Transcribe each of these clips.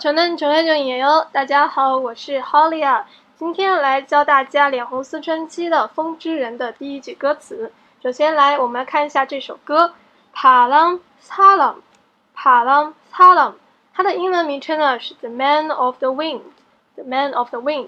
全能全能就演哟！大家好，我是 Holly 啊，今天来教大家《脸红思春期》的《风之人》的第一句歌词。首先来，我们看一下这首歌《Palam Salam》，《Palam Salam》，它的英文名称呢是《The Man of the Wind》，《The Man of the Wind》。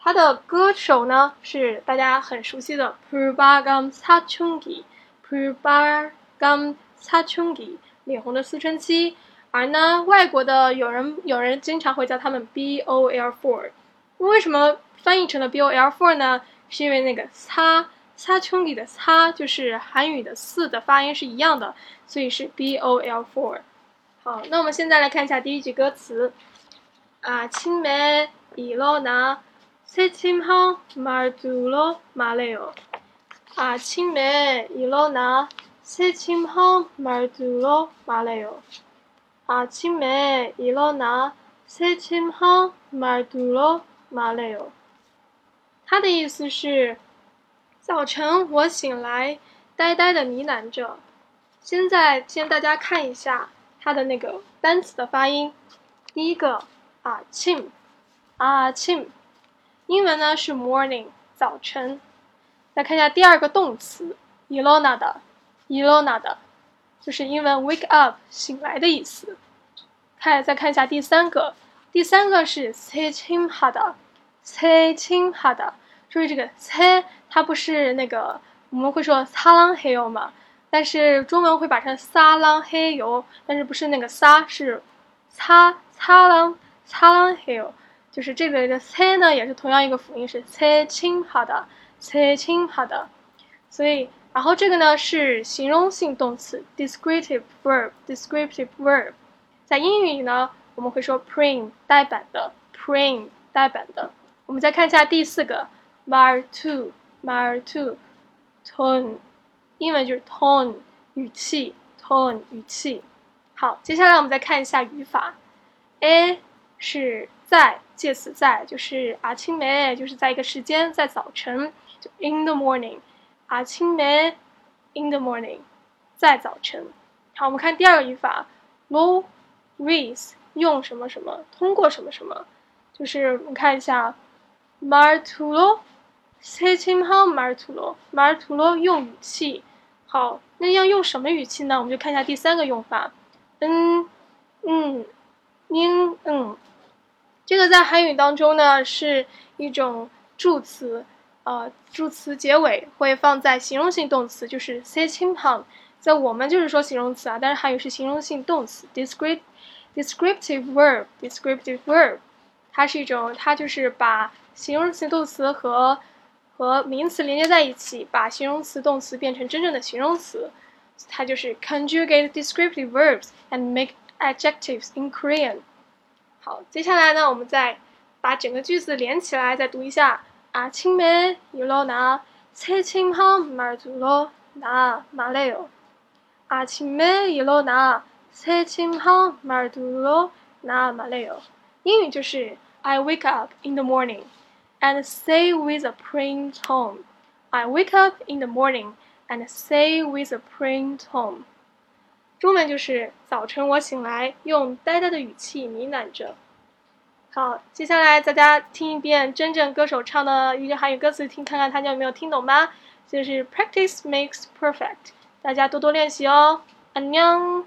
它的歌手呢是大家很熟悉的 Purbagam Sachungi，Purbagam Sachungi，脸红的思春期。而呢，外国的有人有人经常会叫他们 B O L Four。为什么翻译成了 B O L Four 呢？是因为那个擦擦chung 里的擦就是韩语的四的发音是一样的，所以是 B O L Four。好，那我们现在来看一下第一句歌词。啊，青梅一罗那，새침한말두로말해 요。 啊，青梅一罗那，새침한말두로말해 요。 아침에일어나새침한말두로말해 요。 他的意思是，早晨我醒来，呆呆的呢喃着。现在先大家看一下它的那个单词的发音。第一个啊，chim，啊 chim，英文呢是 morning，早晨。再看一下第二个动词，ilona 的，ilona 的。 就是英文 wake up 醒来的意思。看，再看一下第三个，第三个是 say chim ha 的，say chim ha 的。注意这个 say，它不是那个我们会说撒浪嘿油嘛？但是中文会把成撒浪嘿油，但是不是那个撒，是擦擦浪擦浪嘿油。就是这个的 say 呢，也是同样一个辅音，是 say chim ha 的，say chim ha 的。所以。然后这个呢是形容性动词，descriptive verb，descriptive verb，在英语里呢我们会说 print 呆板的，print 呆板的。我们再看一下第四个，mar to，mar to，tone，英文就是 tone 语气，tone 语气。好，接下来我们再看一下语法，a 是在介词在，就是阿青梅，就是在一个时间，在早晨，就 in the morning。 啊，清梅，in the morning，在早晨。好，我们看第二个语法，lo with 用什么什么，通过什么什么，就是我们看一下，mar tulo，세침한 mar tulo，mar tulo 用语气。好，那要用什么语气呢？我们就看一下第三个用法，嗯嗯，ning 嗯，这个在韩语当中呢是一种助词。 呃，助词结尾会放在形容性动词，就是 say chim han，在我们就是说形容词啊，但是汉语是形容性动词，descriptive descriptive verb，descriptive verb，它是一种，它就是把形容词动词和和名词连接在一起，把形容词动词变成真正的形容词，它就是 conjugate descriptive verbs and make adjectives in Korean。好，接下来呢，我们再把整个句子连起来，再读一下。 아침에일어나새침한말두로나말해요아침에일어나새침한말두로나말해요英语就是 I wake up in the morning and say with a praying tone. I wake up in the morning and say with a praying tone. 中文就是早晨我醒来，用呆呆的语气呢喃着。 好，接下来大家听一遍真正歌手唱的一句韩语歌词，听看看大家有没有听懂吧？就是 practice makes perfect，大家多多练习哦。안녕